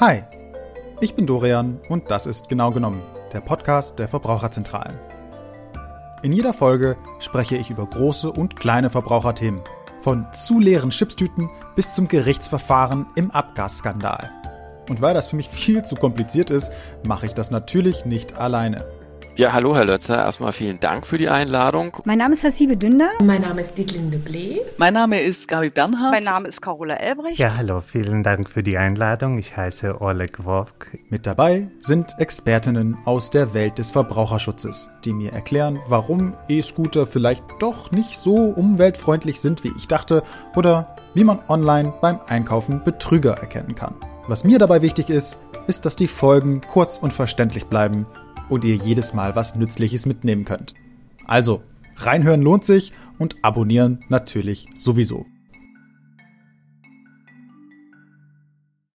Hi, ich bin Dorian und das ist genau genommen der Podcast der Verbraucherzentralen. In jeder Folge spreche ich über große und kleine Verbraucherthemen, von zu leeren Chipstüten bis zum Gerichtsverfahren im Abgasskandal. Und weil das für mich viel zu kompliziert ist, mache ich das natürlich nicht alleine. Ja, hallo Herr Lötzer, erstmal vielen Dank für die Einladung. Mein Name ist Hasibe Dünder. Mein Name ist Dietlinde Blee. Mein Name ist Gabi Bernhard. Mein Name ist Carola Elbrecht. Ja, hallo, vielen Dank für die Einladung. Ich heiße Oleg Wovk. Mit dabei sind Expertinnen aus der Welt des Verbraucherschutzes, die mir erklären, warum E-Scooter vielleicht doch nicht so umweltfreundlich sind, wie ich dachte, oder wie man online beim Einkaufen Betrüger erkennen kann. Was mir dabei wichtig ist, ist, dass die Folgen kurz und verständlich bleiben und ihr jedes Mal was Nützliches mitnehmen könnt. Also, reinhören lohnt sich und abonnieren natürlich sowieso.